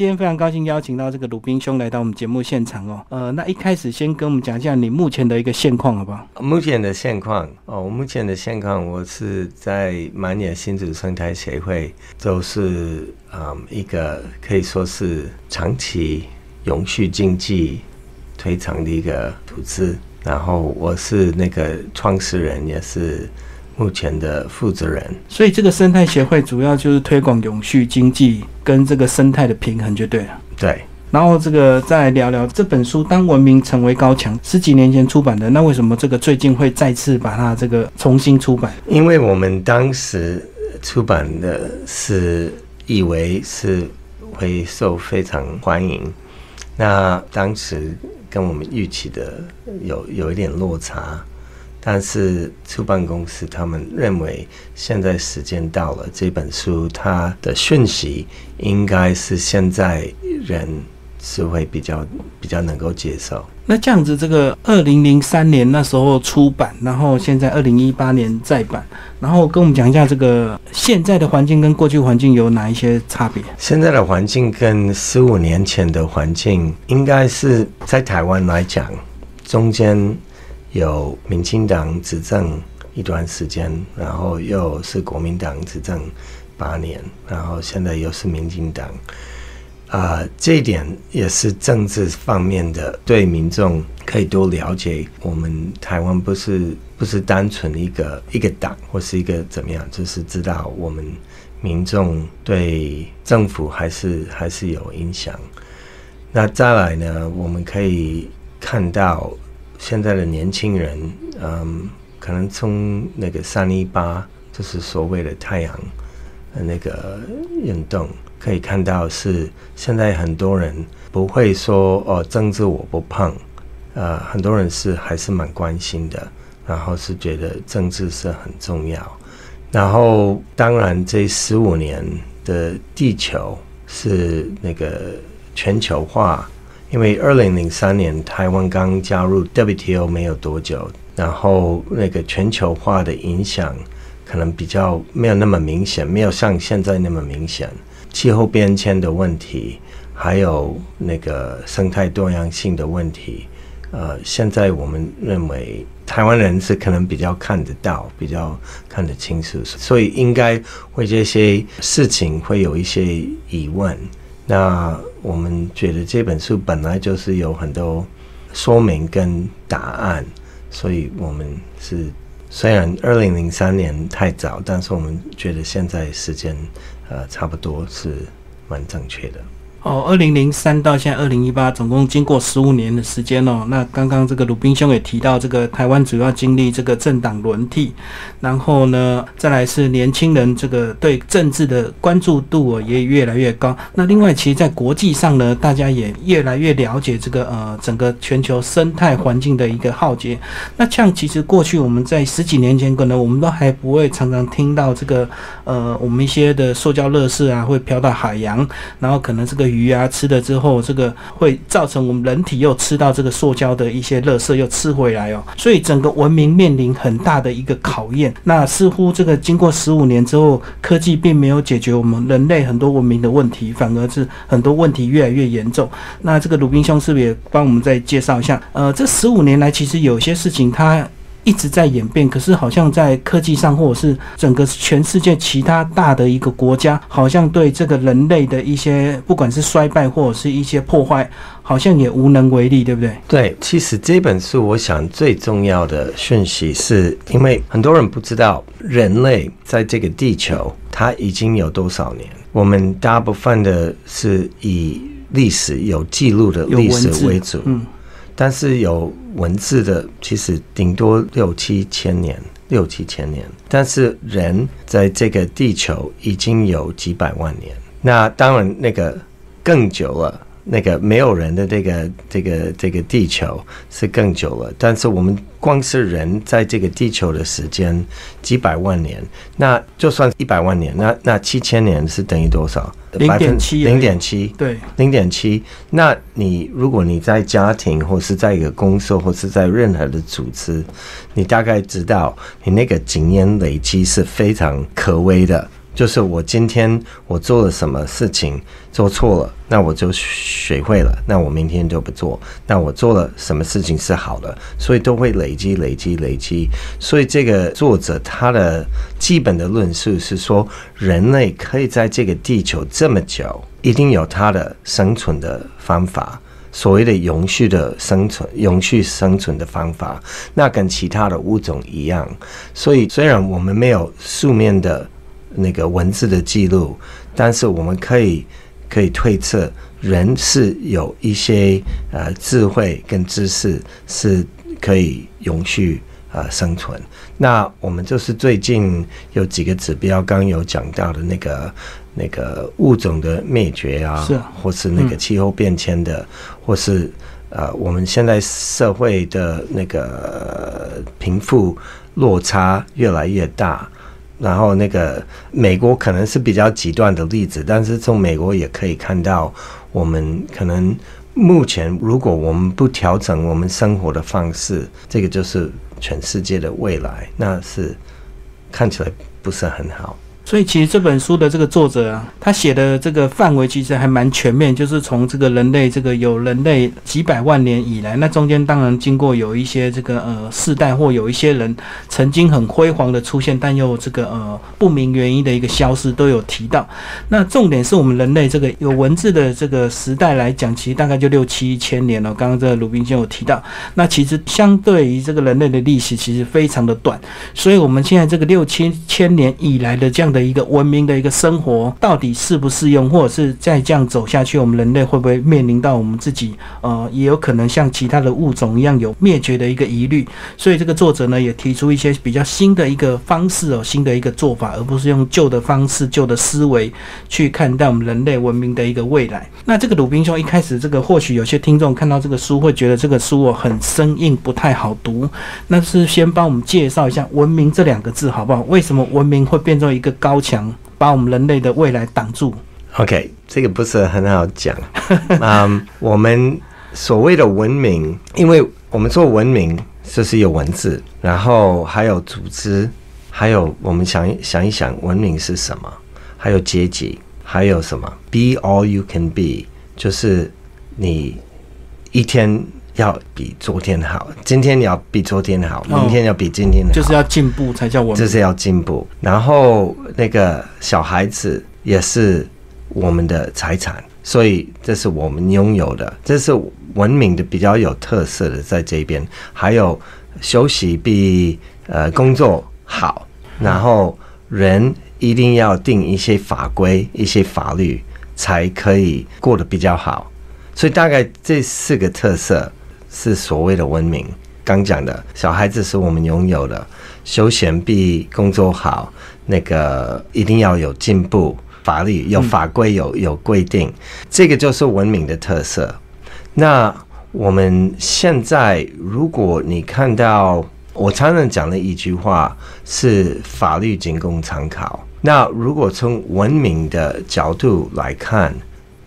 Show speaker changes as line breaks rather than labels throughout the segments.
今天非常高兴邀请到这个鲁宾兄来到我们节目现场哦。呃，那一开始先跟我们讲一下你目前的一个现况好不好？
目前的现况哦，我目前的现况，我是在满野新竹生态协会，就是嗯一个可以说是长期永续经济推长的一个组织。然后我是那个创始人，也是目前的负责人。
所以这个生态协会主要就是推广永续经济跟这个生态的平衡就对了。
对，
然后这个再来聊聊这本书《当文明成为高墙》，十几年前出版的，那为什么这个最近会再次把它这个重新出版？
因为我们当时出版的是以为是会受非常欢迎，那当时。跟我们预期的有有一点落差，但是出版公司他们认为现在时间到了，这本书它的讯息应该是现在人是会比较比较能够接受。
那这样子，这个二零零三年那时候出版，然后现在二零一八年再版，然后跟我们讲一下这个现在的环境跟过去环境有哪一些差别？
现在的环境跟十五年前的环境，应该是在台湾来讲，中间有民进党执政一段时间，然后又是国民党执政八年，然后现在又是民进党。啊，这一点也是政治方面的，对民众可以多了解。我们台湾不是不是单纯一个一个党或是一个怎么样，就是知道我们民众对政府还是还是有影响。那再来呢，我们可以看到现在的年轻人，嗯，可能从那个三一八，就是所谓的太阳那个运动。可以看到是现在很多人不会说哦政治我不碰，呃很多人是还是蛮关心的，然后是觉得政治是很重要，然后当然这十五年的地球是那个全球化，因为二零零三年台湾刚加入 WTO 没有多久，然后那个全球化的影响可能比较没有那么明显，没有像现在那么明显。气候变迁的问题，还有那个生态多样性的问题，呃，现在我们认为台湾人是可能比较看得到，比较看得清楚，所以应该会这些事情会有一些疑问。那我们觉得这本书本来就是有很多说明跟答案，所以我们是虽然二零零三年太早，但是我们觉得现在时间。呃，差不多是蛮正确的。
哦，二零零三到现在二零一八，总共经过十五年的时间哦。那刚刚这个鲁宾兄也提到，这个台湾主要经历这个政党轮替，然后呢，再来是年轻人这个对政治的关注度也越来越高。那另外，其实，在国际上呢，大家也越来越了解这个呃整个全球生态环境的一个浩劫。那像其实过去我们在十几年前，可能我们都还不会常常听到这个呃我们一些的塑胶垃圾啊会飘到海洋，然后可能这个。鱼啊，吃了之后，这个会造成我们人体又吃到这个塑胶的一些垃圾，又吃回来哦。所以整个文明面临很大的一个考验。那似乎这个经过十五年之后，科技并没有解决我们人类很多文明的问题，反而是很多问题越来越严重。那这个鲁滨兄是不是也帮我们再介绍一下？呃，这十五年来，其实有些事情它。一直在演变，可是好像在科技上，或者是整个全世界其他大的一个国家，好像对这个人类的一些不管是衰败或者是一些破坏，好像也无能为力，对不对？
对，其实这本书我想最重要的讯息是，因为很多人不知道人类在这个地球它已经有多少年，我们大部分的是以历史有记录的历史为主，嗯。但是有文字的，其实顶多六七千年，六七千年。但是人在这个地球已经有几百万年，那当然那个更久了。那个没有人的这个这个这个地球是更久了，但是我们光是人在这个地球的时间几百万年，那就算一百万年，那那七千年是等于多少？
零点七，
零点七，
对，
零点七。那你如果你在家庭或是在一个公司或是在任何的组织，你大概知道你那个经验累积是非常可微的。就是我今天我做了什么事情做错了，那我就学会了，那我明天就不做。那我做了什么事情是好的，所以都会累积、累积、累积。所以这个作者他的基本的论述是说，人类可以在这个地球这么久，一定有他的生存的方法。所谓的永续的生存、永续生存的方法，那跟其他的物种一样。所以，虽然我们没有书面的那个文字的记录，但是我们可以可以推测，人是有一些呃智慧跟知识是可以永续呃生存。那我们就是最近有几个指标，刚有讲到的那个。那个物种的灭绝啊，
是，
或是那个气候变迁的，或是呃，我们现在社会的那个贫富落差越来越大，然后那个美国可能是比较极端的例子，但是从美国也可以看到，我们可能目前如果我们不调整我们生活的方式，这个就是全世界的未来，那是看起来不是很好。
所以其实这本书的这个作者啊，他写的这个范围其实还蛮全面，就是从这个人类这个有人类几百万年以来，那中间当然经过有一些这个呃世代或有一些人曾经很辉煌的出现，但又这个呃不明原因的一个消失都有提到。那重点是我们人类这个有文字的这个时代来讲，其实大概就六七千年了。刚刚这个鲁滨先有提到，那其实相对于这个人类的历史其实非常的短，所以我们现在这个六七千年以来的这样的。一个文明的一个生活到底适不适用，或者是再这样走下去，我们人类会不会面临到我们自己呃，也有可能像其他的物种一样有灭绝的一个疑虑？所以这个作者呢也提出一些比较新的一个方式哦，新的一个做法，而不是用旧的方式、旧的思维去看待我们人类文明的一个未来。那这个鲁滨兄一开始这个或许有些听众看到这个书会觉得这个书哦很生硬，不太好读。那是先帮我们介绍一下“文明”这两个字好不好？为什么文明会变成一个高？高墙把我们人类的未来挡住。
OK，这个不是很好讲。嗯，我们所谓的文明，因为我们做文明就是有文字，然后还有组织，还有我们想想一想，文明是什么？还有阶级，还有什么？Be all you can be，就是你一天。要比昨天好，今天你要比昨天好，明天要比今天好，
就是要进步才叫我们。
就是要进步。然后那个小孩子也是我们的财产，所以这是我们拥有的，这是文明的比较有特色的在这边。还有休息比呃工作好，然后人一定要定一些法规、一些法律，才可以过得比较好。所以大概这四个特色。是所谓的文明，刚讲的小孩子是我们拥有的，休闲比工作好，那个一定要有进步，法律有法规有有规定，这个就是文明的特色。那我们现在，如果你看到我常常讲的一句话是法律仅供参考，那如果从文明的角度来看，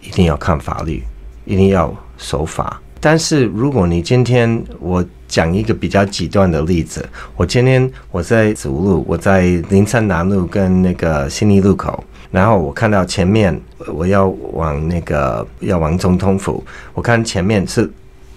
一定要看法律，一定要守法。但是如果你今天我讲一个比较极端的例子，我今天我在走路，我在林森南路跟那个新义路口，然后我看到前面我要往那个要往总统府，我看前面是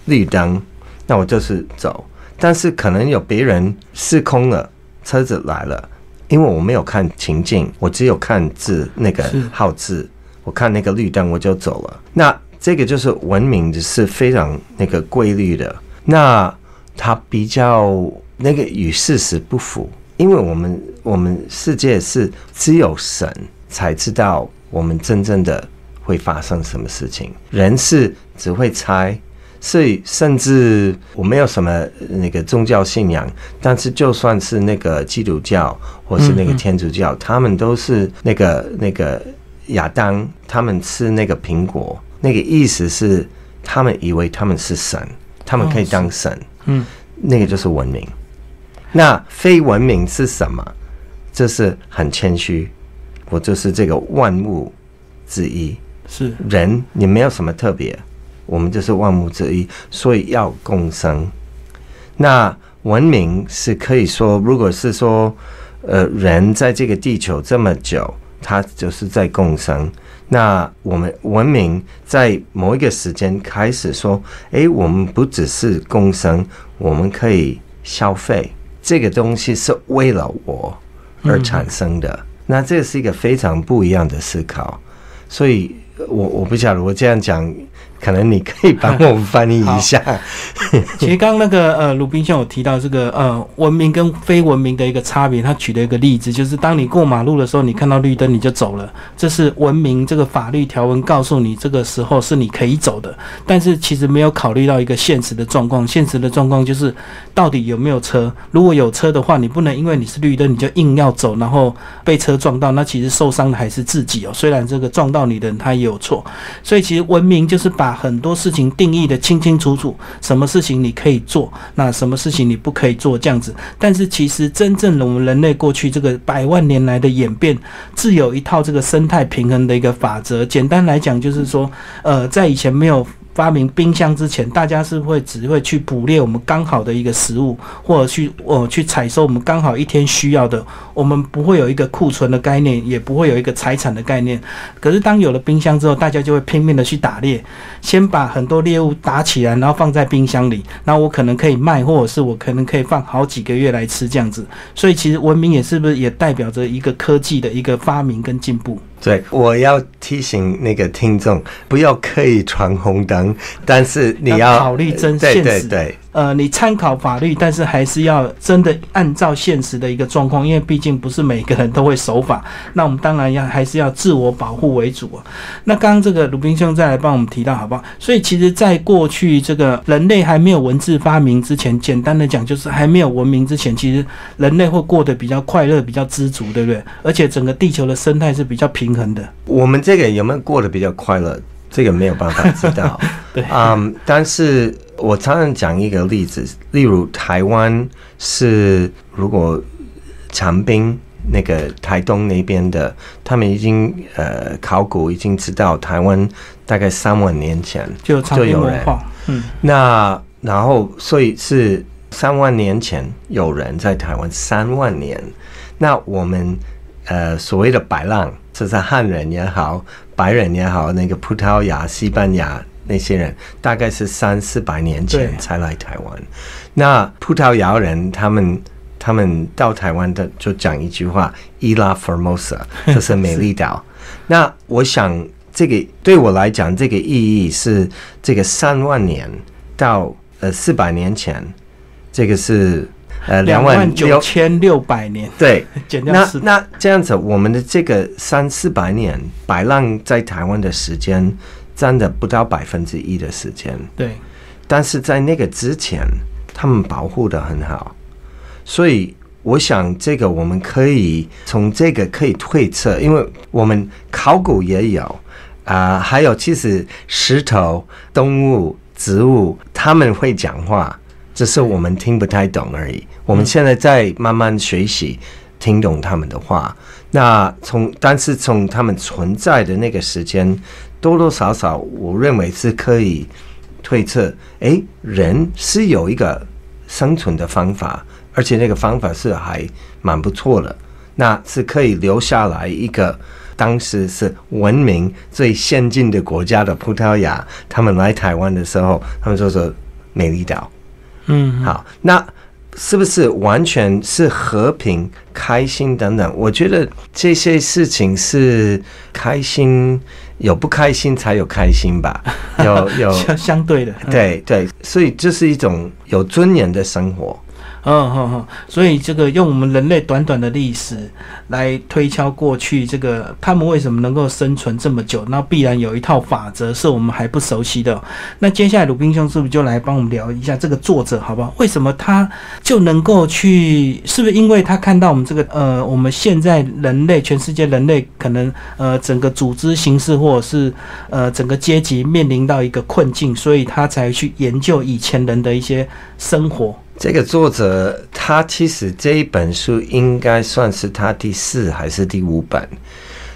绿灯，那我就是走。但是可能有别人失控了，车子来了，因为我没有看情境，我只有看字那个号字，我看那个绿灯我就走了。那这个就是文明是非常那个规律的，那它比较那个与事实不符，因为我们我们世界是只有神才知道我们真正的会发生什么事情，人是只会猜，所以甚至我没有什么那个宗教信仰，但是就算是那个基督教或是那个天主教，他们都是那个那个亚当他们吃那个苹果。那个意思是，他们以为他们是神，他们可以当神。嗯，那个就是文明。那非文明是什么？这是很谦虚，我就是这个万物之一。
是
人，你没有什么特别，我们就是万物之一，所以要共生。那文明是可以说，如果是说，呃，人在这个地球这么久。他就是在共生。那我们文明在某一个时间开始说，诶，我们不只是共生，我们可以消费这个东西是为了我而产生的。那这是一个非常不一样的思考。所以，我我不晓得我这样讲。可能你可以帮我们翻译一下。
其实刚那个呃，鲁宾逊有提到这个呃，文明跟非文明的一个差别。他举了一个例子，就是当你过马路的时候，你看到绿灯你就走了，这是文明这个法律条文告诉你这个时候是你可以走的。但是其实没有考虑到一个现实的状况，现实的状况就是到底有没有车。如果有车的话，你不能因为你是绿灯你就硬要走，然后被车撞到，那其实受伤的还是自己哦。虽然这个撞到你的人他也有错，所以其实文明就是把。把很多事情定义的清清楚楚，什么事情你可以做，那什么事情你不可以做，这样子。但是其实真正的我们人类过去这个百万年来的演变，自有一套这个生态平衡的一个法则。简单来讲，就是说，呃，在以前没有。发明冰箱之前，大家是会只会去捕猎我们刚好的一个食物，或者去呃去采收我们刚好一天需要的。我们不会有一个库存的概念，也不会有一个财产的概念。可是当有了冰箱之后，大家就会拼命的去打猎，先把很多猎物打起来，然后放在冰箱里。那我可能可以卖，或者是我可能可以放好几个月来吃这样子。所以其实文明也是不是也代表着一个科技的一个发明跟进步？
对，我要提醒那个听众，不要刻意闯红灯，但是你要
考虑真现实。呃，你参考法律，但是还是要真的按照现实的一个状况，因为毕竟不是每个人都会守法。那我们当然要还是要自我保护为主啊。那刚刚这个鲁滨兄再来帮我们提到好不好？所以其实，在过去这个人类还没有文字发明之前，简单的讲就是还没有文明之前，其实人类会过得比较快乐、比较知足，对不对？而且整个地球的生态是比较平衡的。
我们这个有没有过得比较快乐？这个没有办法知道。
对，
嗯，但是。我常常讲一个例子，例如台湾是如果长滨那个台东那边的，他们已经呃考古已经知道台湾大概三万年前
就就有人，
嗯，那然后所以是三万年前有人在台湾三万年，那我们呃所谓的白浪，就是汉人也好，白人也好，那个葡萄牙、西班牙。那些人大概是三四百年前才来台湾。那葡萄牙人他们他们到台湾的就讲一句话：“Ila Formosa”，这是美丽岛。那我想这个对我来讲，这个意义是这个三万年到呃四百年前，这个是
呃两万九千六百年。
对，减掉那那这样子，我们的这个三四百年白浪在台湾的时间。占的不到百分之一的时间，
对，
但是在那个之前，他们保护的很好，所以我想这个我们可以从这个可以推测，因为我们考古也有啊，还有其实石头、动物、植物他们会讲话，只是我们听不太懂而已。我们现在在慢慢学习听懂他们的话，那从但是从他们存在的那个时间。多多少少，我认为是可以推测，哎，人是有一个生存的方法，而且那个方法是还蛮不错的，那是可以留下来一个当时是文明最先进的国家的葡萄牙，他们来台湾的时候，他们就说美丽岛，
嗯，
好，那。是不是完全是和平、开心等等？我觉得这些事情是开心，有不开心才有开心吧？有有
相对的，
对对，所以这是一种有尊严的生活。
嗯哼哼，所以这个用我们人类短短的历史来推敲过去，这个他们为什么能够生存这么久？那必然有一套法则是我们还不熟悉的。那接下来鲁滨兄是不是就来帮我们聊一下这个作者，好不好？为什么他就能够去？是不是因为他看到我们这个呃，我们现在人类全世界人类可能呃整个组织形式或者是呃整个阶级面临到一个困境，所以他才去研究以前人的一些生活。
这个作者他其实这一本书应该算是他第四还是第五本？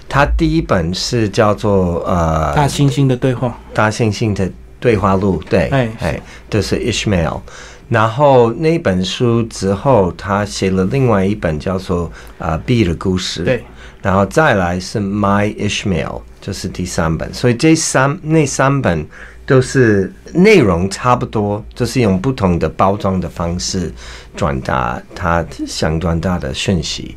他第一本是叫做呃
大猩猩的对话，
大猩猩的对话录，对，哎哎，就是 Ishmael。然后那本书之后，他写了另外一本叫做啊 B 的故事，
对。
然后再来是 My Ishmael，就是第三本。所以这三那三本都是内容差不多，就是用不同的包装的方式转达他想传达的讯息。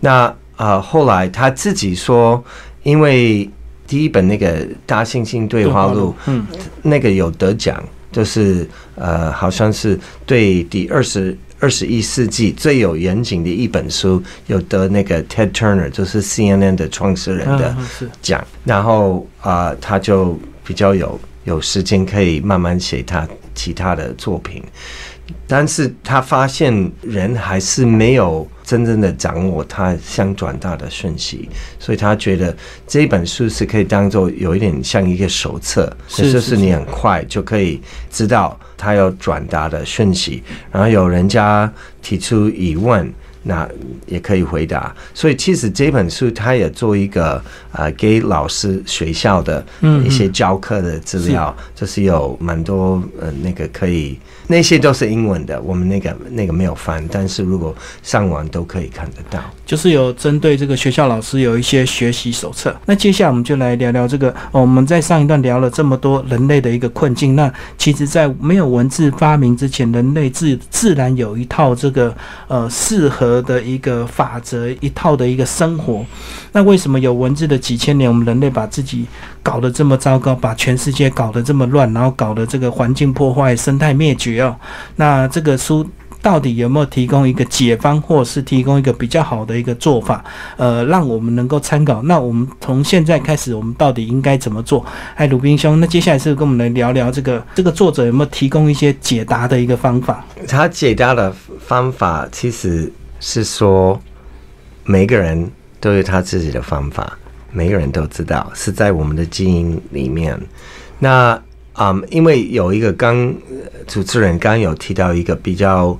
那啊，后来他自己说，因为第一本那个大猩猩对话录，
嗯，
那个有得奖，就是呃，好像是对第二十二十一世纪最有严谨的一本书，有得那个 Ted Turner，就是 CNN 的创始人的奖。然后啊、他就比较有有时间可以慢慢写他其他的作品。但是他发现人还是没有真正的掌握他想转达的讯息，所以他觉得这本书是可以当做有一点像一个手册，
是
就是是你很快就可以知道他要转达的讯息，然后有人家提出疑问。那也可以回答，所以其实这本书它也做一个呃给老师学校的
嗯
一些教课的资料，就是有蛮多呃那个可以那些都是英文的，我们那个那个没有翻，但是如果上网都可以看得到。
就是有针对这个学校老师有一些学习手册。那接下来我们就来聊聊这个、我们在上一段聊了这么多人类的一个困境，那其实，在没有文字发明之前，人类自自然有一套这个呃适合的一个法则，一套的一个生活。那为什么有文字的几千年，我们人类把自己搞得这么糟糕，把全世界搞得这么乱，然后搞得这个环境破坏、生态灭绝哦？那这个书。到底有没有提供一个解方，或是提供一个比较好的一个做法，呃，让我们能够参考？那我们从现在开始，我们到底应该怎么做？哎，鲁滨兄，那接下来是跟我们来聊聊这个这个作者有没有提供一些解答的一个方法？
他解答的方法其实是说，每个人都有他自己的方法，每个人都知道是在我们的基因里面。那嗯，因为有一个刚呃主持人刚有提到一个比较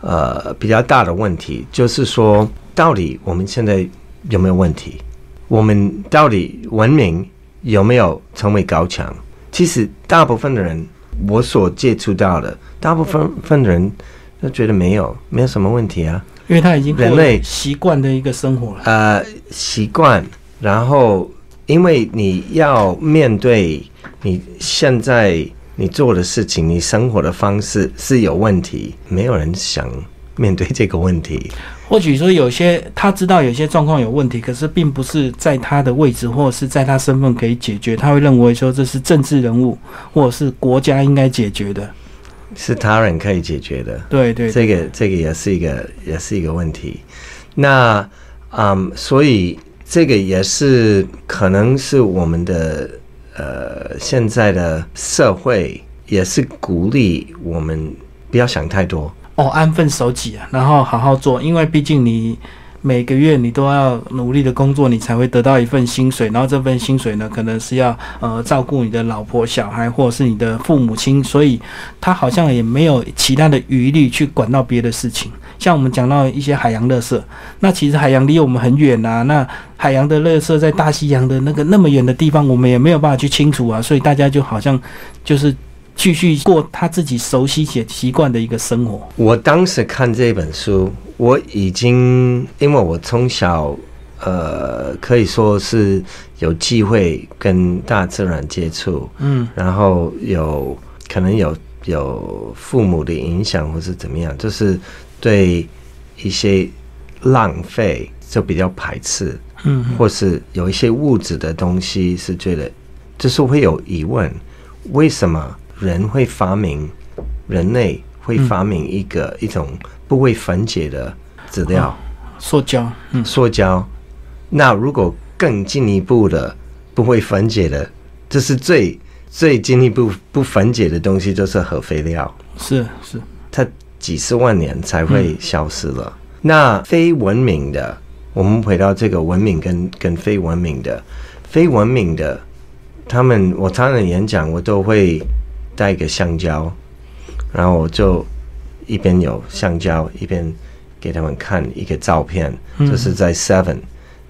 呃比较大的问题，就是说，到底我们现在有没有问题？我们到底文明有没有成为高墙？其实大部分的人，我所接触到的，大部分分的人都觉得没有，没有什么问题啊。
因为他已经过
人类
了习惯的一个生活了。
呃，习惯，然后因为你要面对你现在你做的事情，你生活的方式是有问题，没有人想面对这个问题。
或许说有些他知道有些状况有问题，可是并不是在他的位置或者是在他身份可以解决，他会认为说这是政治人物或者是国家应该解决的。
是他人可以解决的，
对对对
这个这个也是一个也是一个问题。那嗯，所以这个也是可能是我们的呃现在的社会也是鼓励我们不要想太多。
哦，安分守己啊，然后好好做，因为毕竟你每个月你都要努力的工作，你才会得到一份薪水，然后这份薪水呢，可能是要呃照顾你的老婆、小孩，或者是你的父母亲，所以他好像也没有其他的余力去管到别的事情。像我们讲到一些海洋垃圾，那其实海洋离我们很远啊，那海洋的垃圾在大西洋的那个那么远的地方，我们也没有办法去清除啊，所以大家就好像就是继续过他自己熟悉且习惯的一个生活。
我当时看这本书，我已经因为我从小呃可以说是有机会跟大自然接触，
嗯，
然后有可能有有父母的影响，或是怎么样，就是对一些浪费就比较排斥，
嗯，
或是有一些物质的东西是觉得，就是会有疑问，为什么人会发明，人类会发明一个、一种不会分解的资料，
塑胶，嗯，
塑胶？那如果更进一步的不会分解的，这是最最进一步不分解的东西，就是核废料。
是是，
它几十万年才会消失了。那非文明的，我们回到这个文明跟跟非文明的，非文明的，他们我常常演讲，我都会带一个香蕉，然后我就一边有香蕉，一边给他们看一个照片，
嗯
就是在 Seven。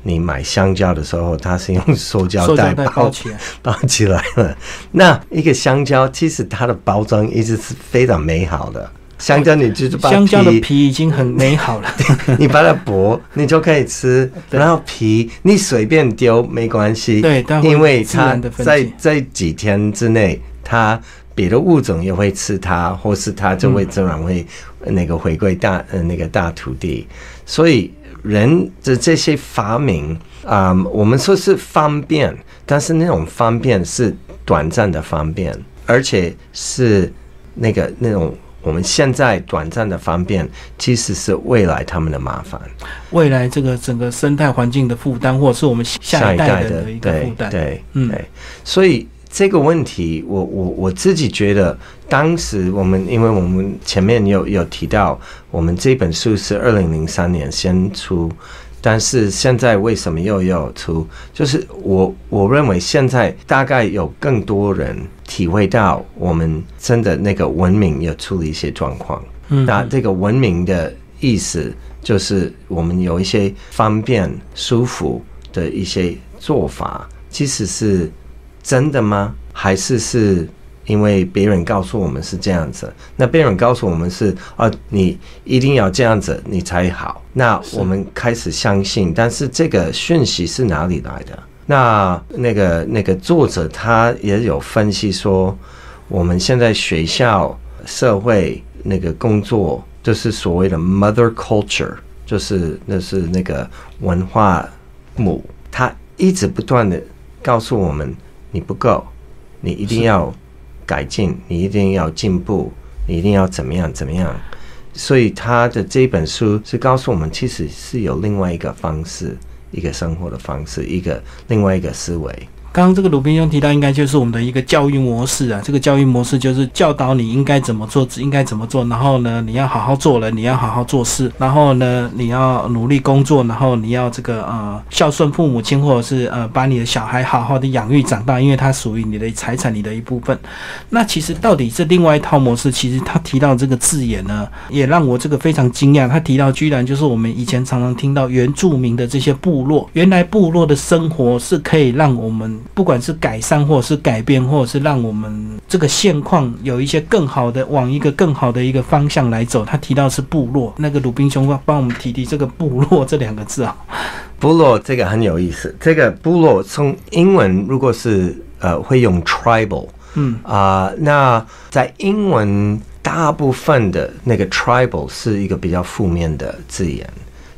你买香蕉的时候，它是用塑胶袋包
袋包起来，
包起来了。那一个香蕉，其实它的包装一直是非常美好的，香蕉你就是把
香蕉的皮已经很美好了，
你把它剥，你就可以吃。然后皮你随便丢没关系，
对，
因为它在在几天之内，它别的物种也会吃它，或是它就会自然会那个回归大呃那个大土地。所以人的这些发明啊，我们说是方便，但是那种方便是短暂的方便，而且是那个那种。我们现在短暂的方便，其实是未来他们的麻烦。
未来这个整个生态环境的负担，或者是我们下一代的一个负担。
对，嗯，对。所以这个问题，我我我自己觉得，当时我们，因为我们前面有有提到，我们这本书是二零零三年先出。但是现在为什么又要出？就是我我认为现在大概有更多人体会到我们真的那个文明有出了一些状况。嗯，那这个文明的意思就是我们有一些方便舒服的一些做法，其实是真的吗？还是是？因为别人告诉我们是这样子，那别人告诉我们是啊，你一定要这样子，你才好。那我们开始相信，但是这个讯息是哪里来的？那那个那个作者他也有分析说，我们现在学校、社会那个工作，就是所谓的 mother culture，就是那是那个文化母，他一直不断的告诉我们，你不够，你一定要。改进，你一定要进步，你一定要怎么样怎么样？所以他的这本书是告诉我们，其实是有另外一个方式，一个生活的方式，一个另外一个思维。
刚刚这个鲁宾兄提到，应该就是我们的一个教育模式啊。这个教育模式就是教导你应该怎么做，应该怎么做。然后呢，你要好好做人，你要好好做事。然后呢，你要努力工作。然后你要这个呃孝顺父母亲，或者是呃把你的小孩好好的养育长大，因为它属于你的财产，你的一部分。那其实到底是另外一套模式。其实他提到这个字眼呢，也让我这个非常惊讶。他提到居然就是我们以前常常听到原住民的这些部落，原来部落的生活是可以让我们。不管是改善，或者是改变，或者是让我们这个现况有一些更好的，往一个更好的一个方向来走。他提到是部落，那个鲁滨兄帮我们提提这个部落这两个字啊。
部落这个很有意思，这个部落从英文如果是呃会用 tribal，嗯啊，那在英文大部分的那个 tribal 是一个比较负面的字眼，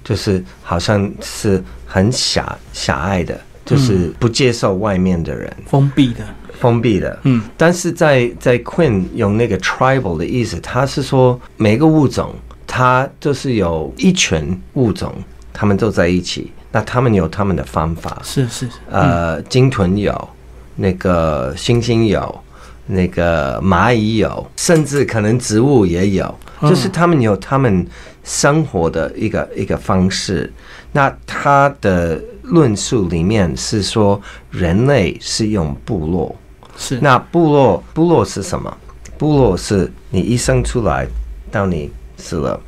就是好像是很狭狭隘的。就是不接受外面的人，
封闭的，
封闭的。嗯，但是在在 Queen 用那个 tribal 的意思，他是说每个物种，它就是有一群物种，他们都在一起，那他们有他们的方法。
是是，
呃，鲸豚有，那个猩猩有，那个蚂蚁有，甚至可能植物也有，就是他们有他们生活的一个一个方式。那他的。论述里面是说，人类是用部落，
是
那部落部落是什么？部落是你一生出来到你死了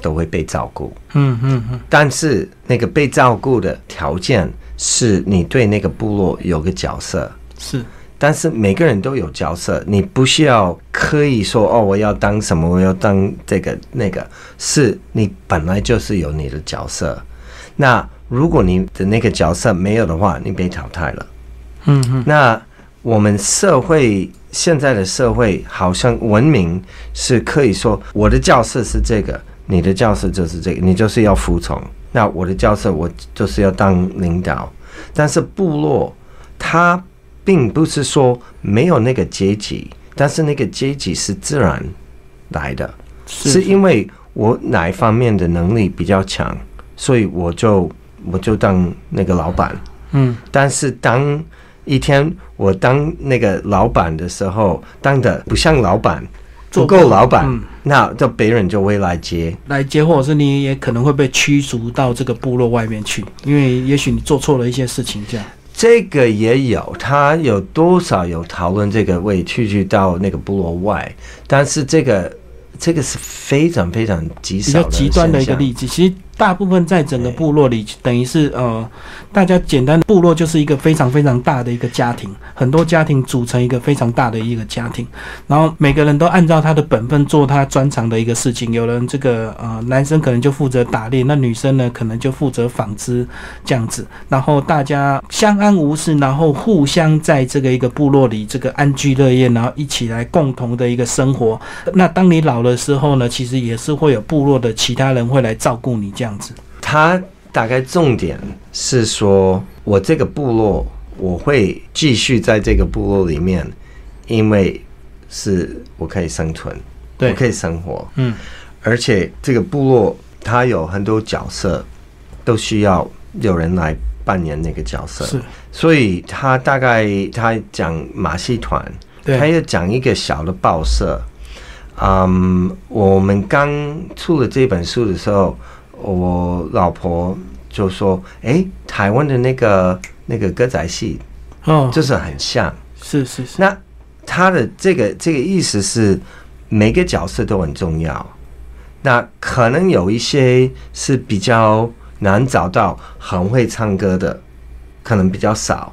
都会被照顾，嗯嗯嗯。但是那个被照顾的条件是你对那个部落有个角色，
是。
但是每个人都有角色，你不需要刻意说哦，我要当什么，我要当这个那个，是你本来就是有你的角色，那。如果你的那个角色没有的话，你被淘汰了。嗯嗯。那我们社会现在的社会好像文明是可以说，我的教室是这个，你的教室就是这个，你就是要服从。那我的教室我就是要当领导。但是部落它并不是说没有那个阶级，但是那个阶级是自然来的，是因为我哪一方面的能力比较强，所以我就。我就当那个老板，嗯，但是当一天我当那个老板的时候，当的不像老板，不够老板，那这别人就会来接，
来接，或者是你也可能会被驱逐到这个部落外面去，因为也许你做错了一些事情，这样。
这个也有，他有多少有讨论这个会驱逐到那个部落外，但是这个。这个是非常非常极少、
极端的一个例子。其实大部分在整个部落里，等于是呃，大家简单部落就是一个非常非常大的一个家庭，很多家庭组成一个非常大的一个家庭，然后每个人都按照他的本分做他专长的一个事情。有人这个呃，男生可能就负责打猎，那女生呢可能就负责纺织这样子，然后大家相安无事，然后互相在这个一个部落里这个安居乐业，然后一起来共同的一个生活。那当你老的时候呢，其实也是会有部落的其他人会来照顾你这样子。
他大概重点是说，我这个部落我会继续在这个部落里面，因为是我可以生存，
对。
我可以生活，
嗯，
而且这个部落它有很多角色，都需要有人来扮演那个角色，
是，
所以他大概他讲马戏团，
对。
他又讲一个小的报社。嗯，我们刚出了这本书的时候，我老婆就说：“诶，台湾的那个那个歌仔戏
哦，
就是很像。
是是是，
那他的这个这个意思是，每个角色都很重要。那可能有一些是比较难找到很会唱歌的，可能比较少，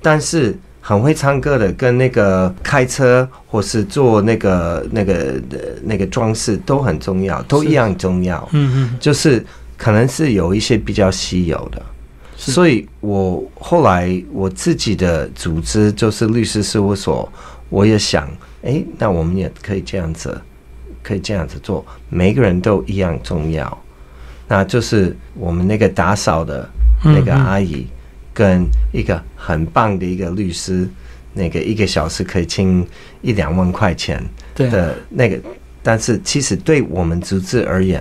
但是很会唱歌的跟那个开车或是做那个那个呃那个装饰都很重要，都一样重要。
嗯嗯，
就是可能是有一些比较稀有的，所以我后来我自己的组织就是律师事务所，我也想，诶，那我们也可以这样子，可以这样子做，每个人都一样重要。那就是我们那个打扫的那个
嗯嗯。
阿姨，跟一个很棒的一个律师，那个一个小时可以清一两万块钱
对，
的那个，但是其实对我们组织而言，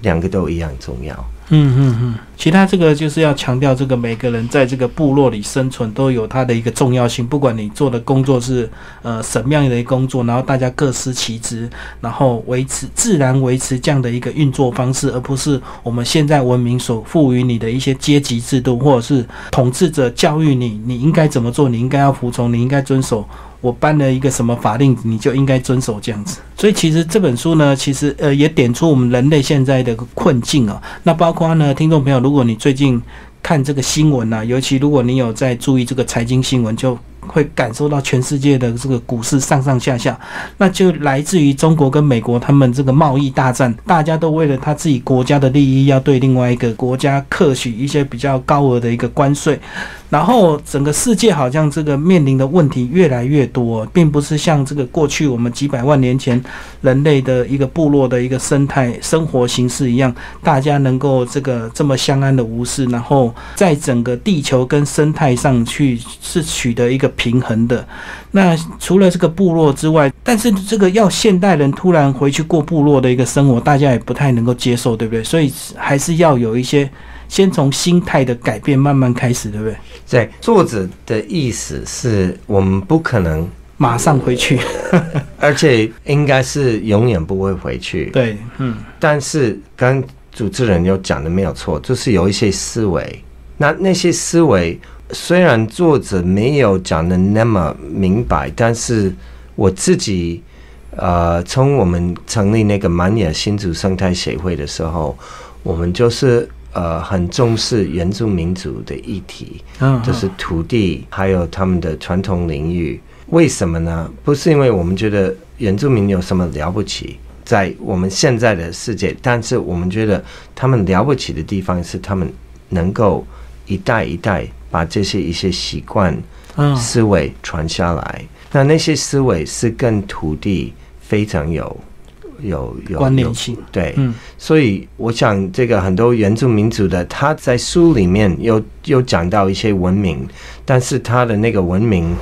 两个都一样重要。
嗯嗯嗯，其他这个就是要强调，这个每个人在这个部落里生存都有它的一个重要性，不管你做的工作是呃什么样的一个工作，然后大家各司其职，然后维持自然维持这样的一个运作方式，而不是我们现在文明所赋予你的一些阶级制度，或者是统治者教育你你应该怎么做，你应该要服从，你应该遵守。我颁了一个什么法令，你就应该遵守这样子。所以其实这本书呢，其实呃也点出我们人类现在的困境啊。那包括呢，听众朋友，如果你最近看这个新闻啊，尤其如果你有在注意这个财经新闻，就会感受到全世界的这个股市上上下下，那就来自于中国跟美国他们这个贸易大战，大家都为了他自己国家的利益，要对另外一个国家克许一些比较高额的一个关税。然后整个世界好像这个面临的问题越来越多，并不是像这个过去我们几百万年前人类的一个部落的一个生态生活形式一样，大家能够这个这么相安的无事，然后在整个地球跟生态上去是取得一个平衡的。那除了这个部落之外，但是这个要现代人突然回去过部落的一个生活，大家也不太能够接受，对不对？所以还是要有一些先从心态的改变慢慢开始，对不对？
对，作者的意思是我们不可能，
马上回去。
而且应该是永远不会回去。
对，嗯，
但是刚主持人有讲的没有错，就是有一些思维，那那些思维虽然作者没有讲的那么明白，但是我自己呃，从我们成立那个满野新竹生态协会的时候，我们就是呃很重视原住民族的议题，
嗯，
就是土地还有他们的传统领域。为什么呢？不是因为我们觉得原住民有什么了不起，在我们现在的世界，但是我们觉得他们了不起的地方是他们能够一代一代把这些一些习惯、
嗯
思维传下来。那那些思维是跟土地非常有有有有
关联性，
对，
嗯
所以我想，这个很多原住民族的，他在书里面有有讲到一些文明，但是他的那个文明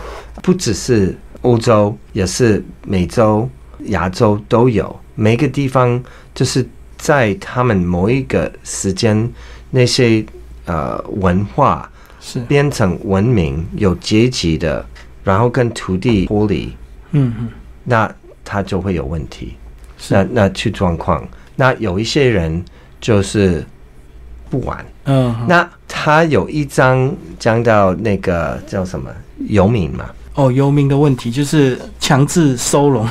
不只是欧洲，也是美洲、亚洲都有。每个地方就是在他们某一个时间，那些呃文化
是，
变成文明，有阶级的，然后跟土地脱离，
嗯嗯
那他就会有问题。
是
那那去状况。那有一些人就是不玩。
嗯，
那他有一章讲到那个叫什么游民嘛，
哦，游民的问题就是强制收容，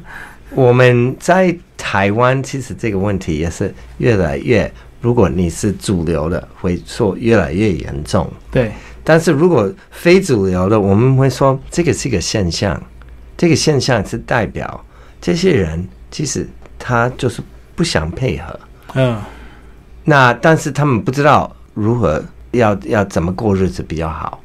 我们在台湾其实这个问题也是越来越如果你是主流的，会说越来越严重。
对，
但是如果非主流的，我们会说这个是一个现象，这个现象是代表这些人其实他就是不想配合。
嗯，
那但是他们不知道如何要要怎么过日子比较好，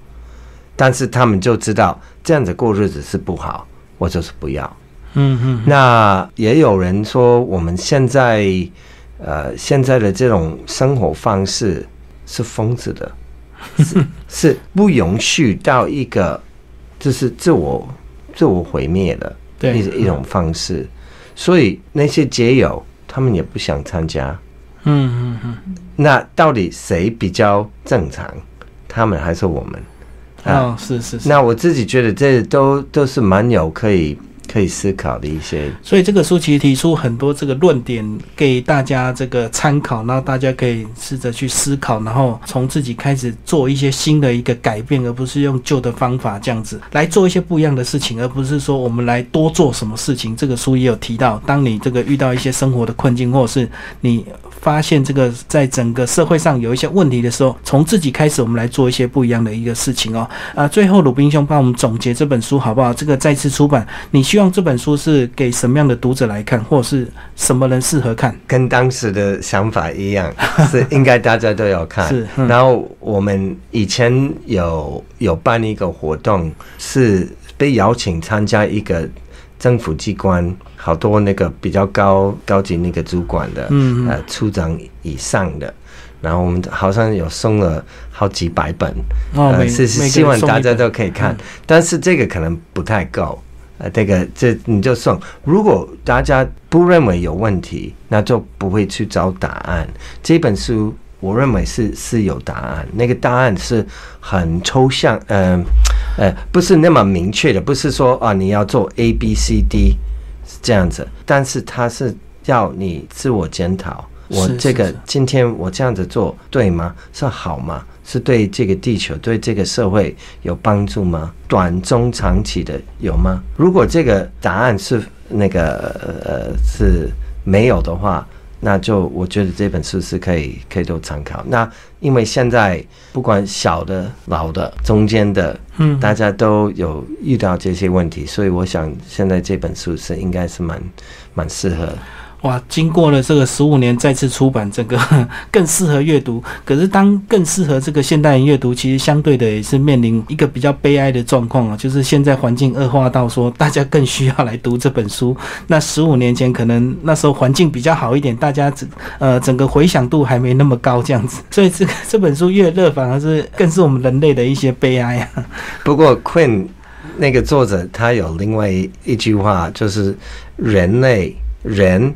但是他们就知道这样子过日子是不好，我就是不要。
嗯嗯，
那也有人说，我们现在呃现在的这种生活方式是疯子的，是是不允许到一个就是自我自我毁灭的
对
一一种方式，所以那些结友他们也不想参加。
嗯嗯嗯，
那到底谁比较正常？他们还是我们？啊，
哦，是是是。
那我自己觉得这都都是蛮有可以可以思考的一些。
所以这个书其实提出很多这个论点给大家这个参考，然后大家可以试着去思考，然后从自己开始做一些新的一个改变，而不是用旧的方法这样子来做一些不一样的事情，而不是说我们来多做什么事情。这个书也有提到，当你这个遇到一些生活的困境，或者是你发现这个在整个社会上有一些问题的时候，从自己开始，我们来做一些不一样的一个事情哦。啊，最后鲁滨兄帮我们总结这本书好不好？这个再次出版，你希望这本书是给什么样的读者来看，或者是什么人适合看？
跟当时的想法一样，是应该大家都要看。
是嗯
然后我们以前有有办一个活动，是被邀请参加一个政府机关，好多那个比较高高级那个主管的，呃，处长以上的。然后我们好像有送了好几百本，呃，是是希望大家都可以看
嗯，
但是这个可能不太够。呃，这个这你就送，如果大家不认为有问题，那就不会去找答案。这本书我认为是是有答案，那个答案是很抽象，嗯呃不是那么明确的，不是说啊你要做 A B C D 是这样子，但是它是要你自我检讨。我这个今天我这样子做对吗？是好吗？是对这个地球、对这个社会有帮助吗？短、中、长期的有吗？如果这个答案是那个呃是没有的话，那就我觉得这本书是可以可以做参考。那因为现在不管小的、老的、中间的，
嗯
大家都有遇到这些问题，所以我想现在这本书是应该是蛮蛮适合。
哇，经过了这个十五年再次出版，这个 更适合阅读。可是当更适合这个现代人阅读，其实相对的也是面临一个比较悲哀的状况啊，就是现在环境恶化到说大家更需要来读这本书。那十五年前可能那时候环境比较好一点，大家整呃整个回响度还没那么高这样子，所以这个这本书越热反而是更是我们人类的一些悲哀啊。
不过，Queen 那个作者他有另外一句话，就是人类人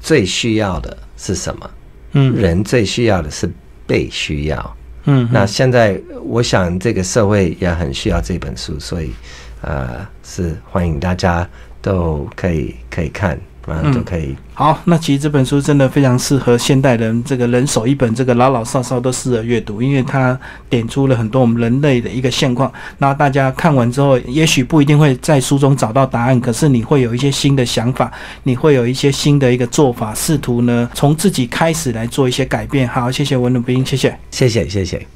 最需要的是什么？
嗯
人最需要的是被需要。
嗯，
那现在我想这个社会也很需要这本书，所以呃是欢迎大家都可以可以看，啊
嗯
都可以
好，那其实这本书真的非常适合现代人，这个人手一本，这个老老少少都适合阅读，因为它点出了很多我们人类的一个现况。那大家看完之后，也许不一定会在书中找到答案，可是你会有一些新的想法，你会有一些新的一个做法，试图呢从自己开始来做一些改变。好，谢谢文鲁斌，谢谢。
谢谢谢谢。